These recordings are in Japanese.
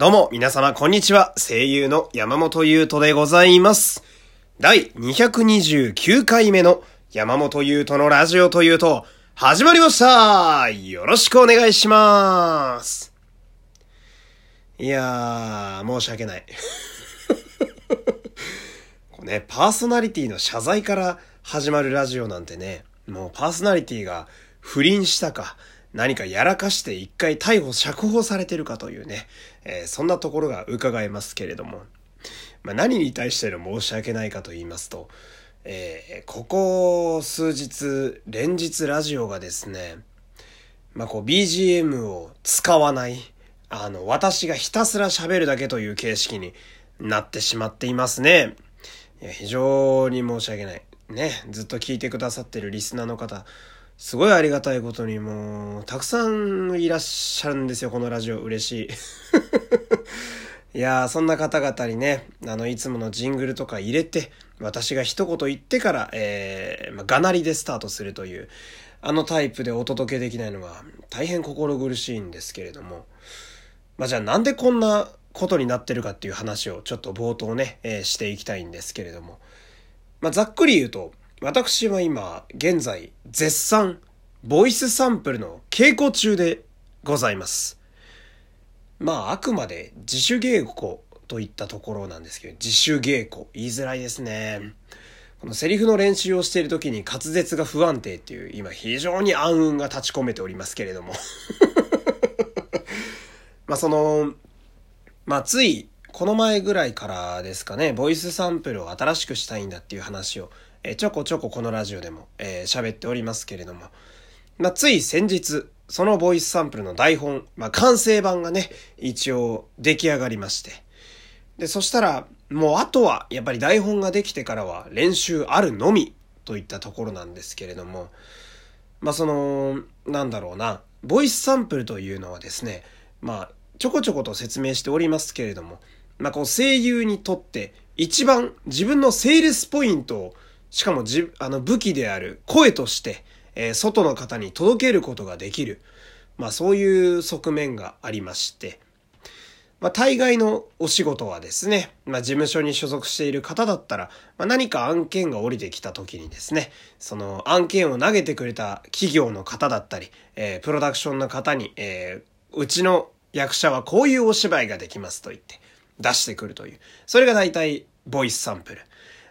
どうも、皆様、こんにちは。声優の山本優斗でございます。第229回目の山本優斗のラジオというと、始まりましたよろしくお願いします。いやー、申し訳ない。ね、パーソナリティの謝罪から始まるラジオなんてね、もうパーソナリティが不倫したか、何かやらかして一回逮捕釈放されてるかというね、えーそんなところが伺えますけれども、まあ、何に対しての申し訳ないかと言いますと、えーここ数日、連日ラジオがですね、まあ、BGM を使わない、あの、私がひたすら喋るだけという形式になってしまっていますね。いや、非常に申し訳ない。ね、ずっと聞いてくださってるリスナーの方、すごいありがたいことにもう、たくさんいらっしゃるんですよ、このラジオ。嬉しい。いやー、そんな方々にね、あの、いつものジングルとか入れて、私が一言言ってから、えー、まあ、がなりでスタートするという、あのタイプでお届けできないのが、大変心苦しいんですけれども、まあ、じゃあなんでこんなことになってるかっていう話をちょっと冒頭ね、えーしていきたいんですけれども、まあ、ざっくり言うと、私は今、現在、絶賛、ボイスサンプルの稽古中でございます。まあ、あくまで自主稽古といったところなんですけど、自主稽古、言いづらいですね。このセリフの練習をしている時に滑舌が不安定っていう、今非常に暗雲が立ち込めておりますけれども。まあ、その、まあ、つい、この前ぐらいからですかね、ボイスサンプルを新しくしたいんだっていう話を、えちょこちょここのラジオでも、えー喋っておりますけれども、まあ、つい先日、そのボイスサンプルの台本、まあ、完成版がね、一応出来上がりまして。で、そしたら、もうあとは、やっぱり台本ができてからは練習あるのみ、といったところなんですけれども、まあその、なんだろうな、ボイスサンプルというのはですね、まあ、ちょこちょこと説明しておりますけれども、まあこう声優にとって一番自分のセールスポイントを、しかもじあの武器である声として、えー外の方に届けることができる。まあそういう側面がありまして、まあ、大概のお仕事はですね、まあ、事務所に所属している方だったら、まあ、何か案件が降りてきた時にですね、その案件を投げてくれた企業の方だったり、えープロダクションの方に、えーうちの役者はこういうお芝居ができますと言って出してくるという。それが大体ボイスサンプル。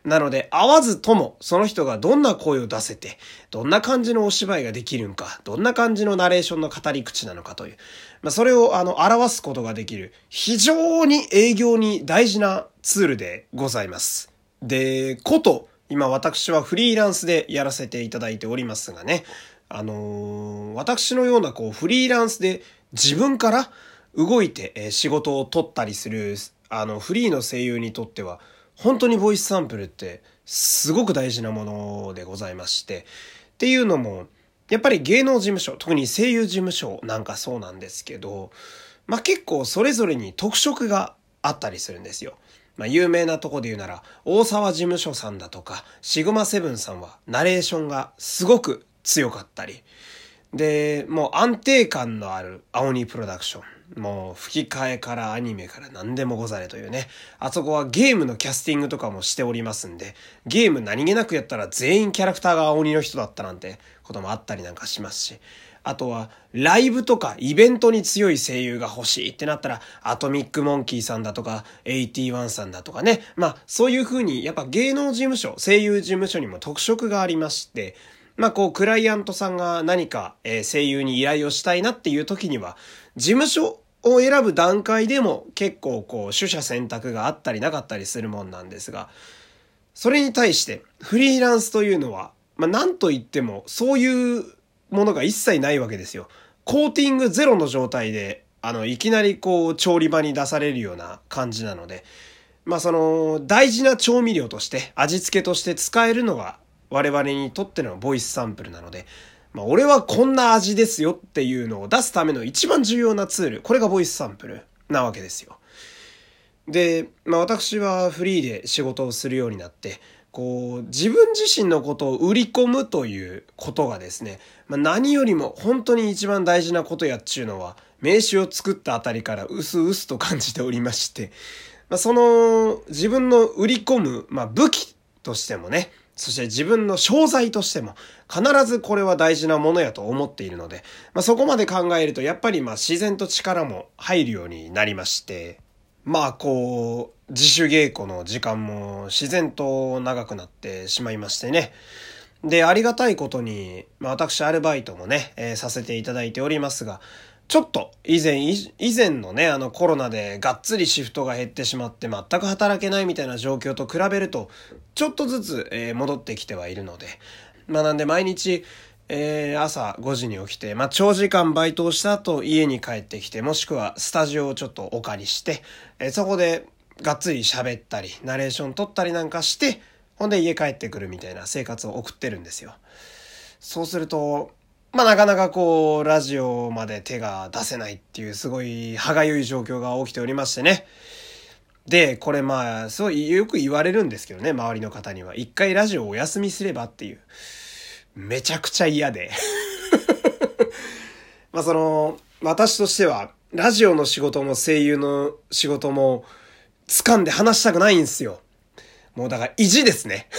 なので、会わずとも、その人がどんな声を出せて、どんな感じのお芝居ができるんか、どんな感じのナレーションの語り口なのかという、まあ、それを、あの、表すことができる、非常に営業に大事なツールでございます。で、こと、今私はフリーランスでやらせていただいておりますがね、あのー私のようなこうフリーランスで自分から動いて仕事を取ったりする、あの、フリーの声優にとっては、本当にボイスサンプルってすごく大事なものでございまして、っていうのも、やっぱり芸能事務所、特に声優事務所なんかそうなんですけど、まあ結構それぞれに特色があったりするんですよ。まあ有名なとこで言うなら、大沢事務所さんだとか、シグマセブンさんはナレーションがすごく強かったり、で、もう安定感のある青鬼プロダクション。もう吹き替えからアニメから何でもござれというね。あそこはゲームのキャスティングとかもしておりますんで、ゲーム何気なくやったら全員キャラクターが青鬼の人だったなんてこともあったりなんかしますし。あとは、ライブとかイベントに強い声優が欲しいってなったら、アトミックモンキーさんだとか、81さんだとかね。まあ、そういう風に、やっぱ芸能事務所、声優事務所にも特色がありまして、まあこう、クライアントさんが何か、え声優に依頼をしたいなっていう時には、事務所を選ぶ段階でも結構こう、取捨選択があったりなかったりするもんなんですが、それに対して、フリーランスというのは、まあなんと言っても、そういうものが一切ないわけですよ。コーティングゼロの状態で、あの、いきなりこう、調理場に出されるような感じなので、まあその、大事な調味料として、味付けとして使えるのが、我々にとってのボイスサンプルなので、まあ俺はこんな味ですよっていうのを出すための一番重要なツール、これがボイスサンプルなわけですよ。で、まあ私はフリーで仕事をするようになって、こう、自分自身のことを売り込むということがですね、まあ、何よりも本当に一番大事なことやっちゅうのは、名刺を作ったあたりからうすうすと感じておりまして、まあ、その自分の売り込む、まあ、武器としてもね、そして自分の商材としても必ずこれは大事なものやと思っているので、まあ、そこまで考えるとやっぱりまあ自然と力も入るようになりまして、まあこう、自主稽古の時間も自然と長くなってしまいましてね。で、ありがたいことに、まあ私アルバイトもね、えー、させていただいておりますが、ちょっと以前、以前のね、あのコロナでがっつりシフトが減ってしまって全く働けないみたいな状況と比べると、ちょっとずつ、えー、戻ってきてはいるので、まあなんで毎日、えー、朝5時に起きて、まあ長時間バイトをした後家に帰ってきて、もしくはスタジオをちょっとお借りして、えー、そこでがっつり喋ったり、ナレーション撮ったりなんかして、ほんで家帰ってくるみたいな生活を送ってるんですよ。そうすると、まあなかなかこう、ラジオまで手が出せないっていうすごい歯がゆい状況が起きておりましてね。で、これまあ、すごいよく言われるんですけどね、周りの方には。一回ラジオお休みすればっていう。めちゃくちゃ嫌で。まあその、私としては、ラジオの仕事も声優の仕事も掴んで話したくないんですよ。もうだから意地ですね。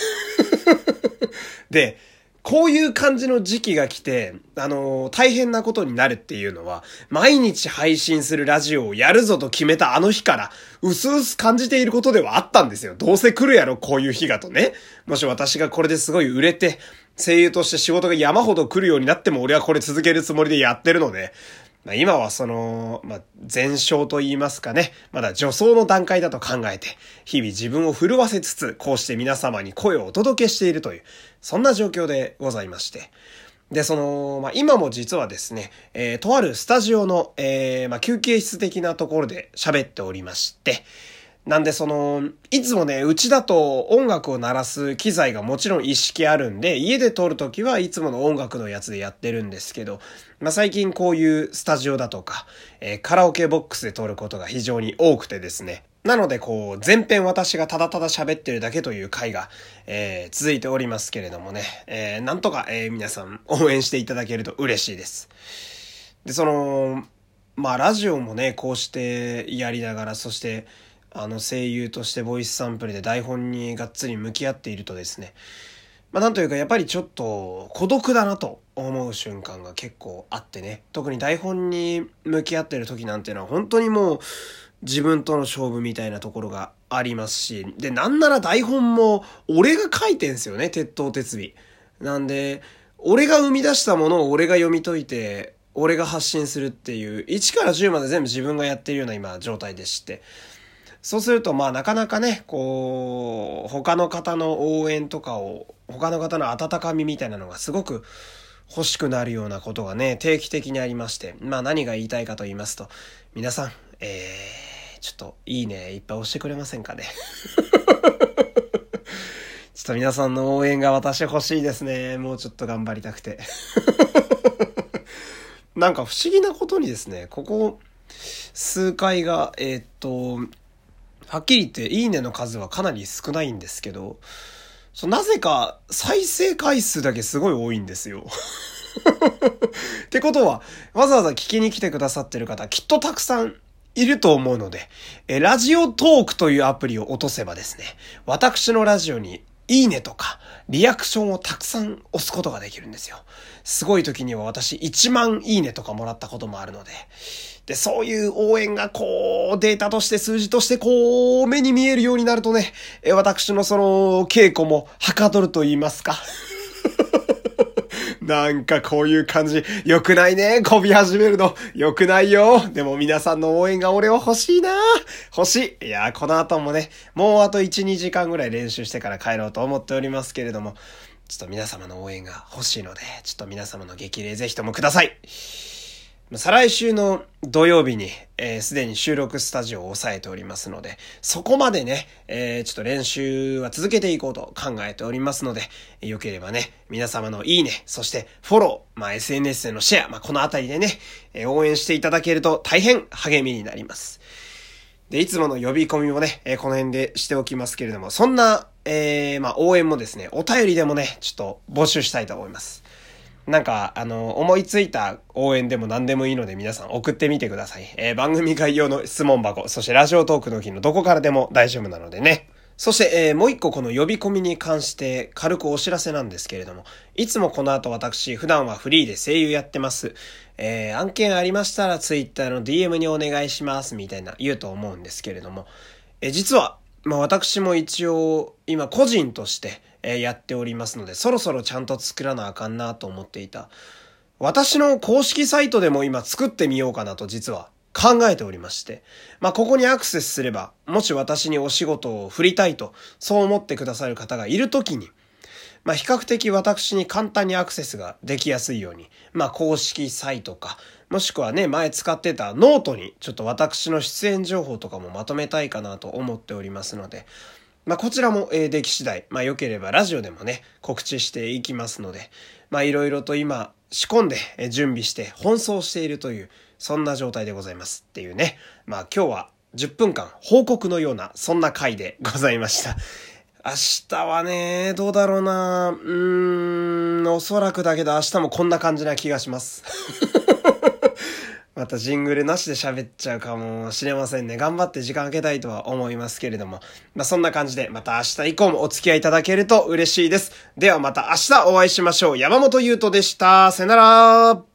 で、こういう感じの時期が来て、あのー、大変なことになるっていうのは、毎日配信するラジオをやるぞと決めたあの日から、うすうす感じていることではあったんですよ。どうせ来るやろ、こういう日がとね。もし私がこれですごい売れて、声優として仕事が山ほど来るようになっても俺はこれ続けるつもりでやってるので、まあ、今はその、まあ、前哨と言いますかね、まだ助走の段階だと考えて、日々自分を震わせつつ、こうして皆様に声をお届けしているという、そんな状況でございまして。で、その、まあ、今も実はですね、えー、とあるスタジオの、えー、まあ、休憩室的なところで喋っておりまして、なんでその、いつもね、うちだと音楽を鳴らす機材がもちろん一式あるんで、家で撮るときはいつもの音楽のやつでやってるんですけど、まあ、最近こういうスタジオだとか、えー、カラオケボックスで撮ることが非常に多くてですね。なのでこう、前編私がただただ喋ってるだけという回が、えー、続いておりますけれどもね、えー、なんとか、えー、皆さん応援していただけると嬉しいです。で、その、まあラジオもね、こうしてやりながら、そして、あの声優としてボイスサンプルで台本にがっつり向き合っているとですね、まあなんというかやっぱりちょっと孤独だなと思う瞬間が結構あってね、特に台本に向き合ってる時なんていうのは本当にもう自分との勝負みたいなところがありますし、で、なんなら台本も俺が書いてんすよね、鉄頭鉄尾。なんで、俺が生み出したものを俺が読み解いて、俺が発信するっていう、1から10まで全部自分がやってるような今状態でして。そうすると、まあなかなかね、こう、他の方の応援とかを、他の方の温かみみたいなのがすごく欲しくなるようなことがね、定期的にありまして、まあ何が言いたいかと言いますと、皆さん、えー、ちょっといいね、いっぱい押してくれませんかね？ちょっと皆さんの応援が私欲しいですね。もうちょっと頑張りたくて。なんか不思議なことにですね、ここ数回が、えー、っと、はっきり言って、いいねの数はかなり少ないんですけど、そなぜか再生回数だけすごい多いんですよ。ってことは、わざわざ聞きに来てくださってる方、きっとたくさんいると思うので、え、ラジオトークというアプリを落とせばですね、私のラジオにいいねとか、リアクションをたくさん押すことができるんですよ。すごい時には私1万いいねとかもらったこともあるので、で、そういう応援がこう、データとして数字としてこう、目に見えるようになるとね、私のその、稽古もはかどると言いますか。なんかこういう感じ、良くないね。こび始めるの。良くないよ。でも皆さんの応援が俺を欲しいな。欲しい。いや、この後もね、もうあと1、2時間ぐらい練習してから帰ろうと思っておりますけれども、ちょっと皆様の応援が欲しいので、ちょっと皆様の激励ぜひともください。再来週の土曜日に、えー、すでに収録スタジオを抑えておりますので、そこまでね、えー、ちょっと練習は続けていこうと考えておりますので、よければね、皆様のいいね、そしてフォロー、まあ、SNS でのシェア、まあ、このあたりでね、えー、応援していただけると大変励みになります。で、いつもの呼び込みもね、えー、この辺でしておきますけれども、そんな、えー、まあ、応援もですね、お便りでもね、ちょっと募集したいと思います。なんか、あの、思いついた応援でも何でもいいので皆さん送ってみてください。えー、番組概要の質問箱、そしてラジオトークの日のどこからでも大丈夫なのでね。そして、えー、もう一個この呼び込みに関して軽くお知らせなんですけれども、いつもこの後私、普段はフリーで声優やってます。えー、案件ありましたら Twitter の DM にお願いします、みたいな言うと思うんですけれども、えー、実は、まあ私も一応、今個人として、えー、やっておりますので、そろそろちゃんと作らなあかんなと思っていた。私の公式サイトでも今作ってみようかなと実は考えておりまして、まあ、ここにアクセスすれば、もし私にお仕事を振りたいと、そう思ってくださる方がいるときに、まあ、比較的私に簡単にアクセスができやすいように、まあ、公式サイトか、もしくはね、前使ってたノートに、ちょっと私の出演情報とかもまとめたいかなと思っておりますので、まあ、こちらも、えー、出来次第、まあ、良ければラジオでもね、告知していきますので、まあ、いろいろと今、仕込んで、え準備して、奔走しているという、そんな状態でございますっていうね。まあ今日は10分間報告のような、そんな回でございました。明日はね、どうだろうなうーん、おそらくだけど明日もこんな感じな気がします。またジングルなしで喋っちゃうかもしれませんね。頑張って時間空けたいとは思いますけれども。まあそんな感じでまた明日以降もお付き合いいただけると嬉しいです。ではまた明日お会いしましょう。山本優斗でした。さよなら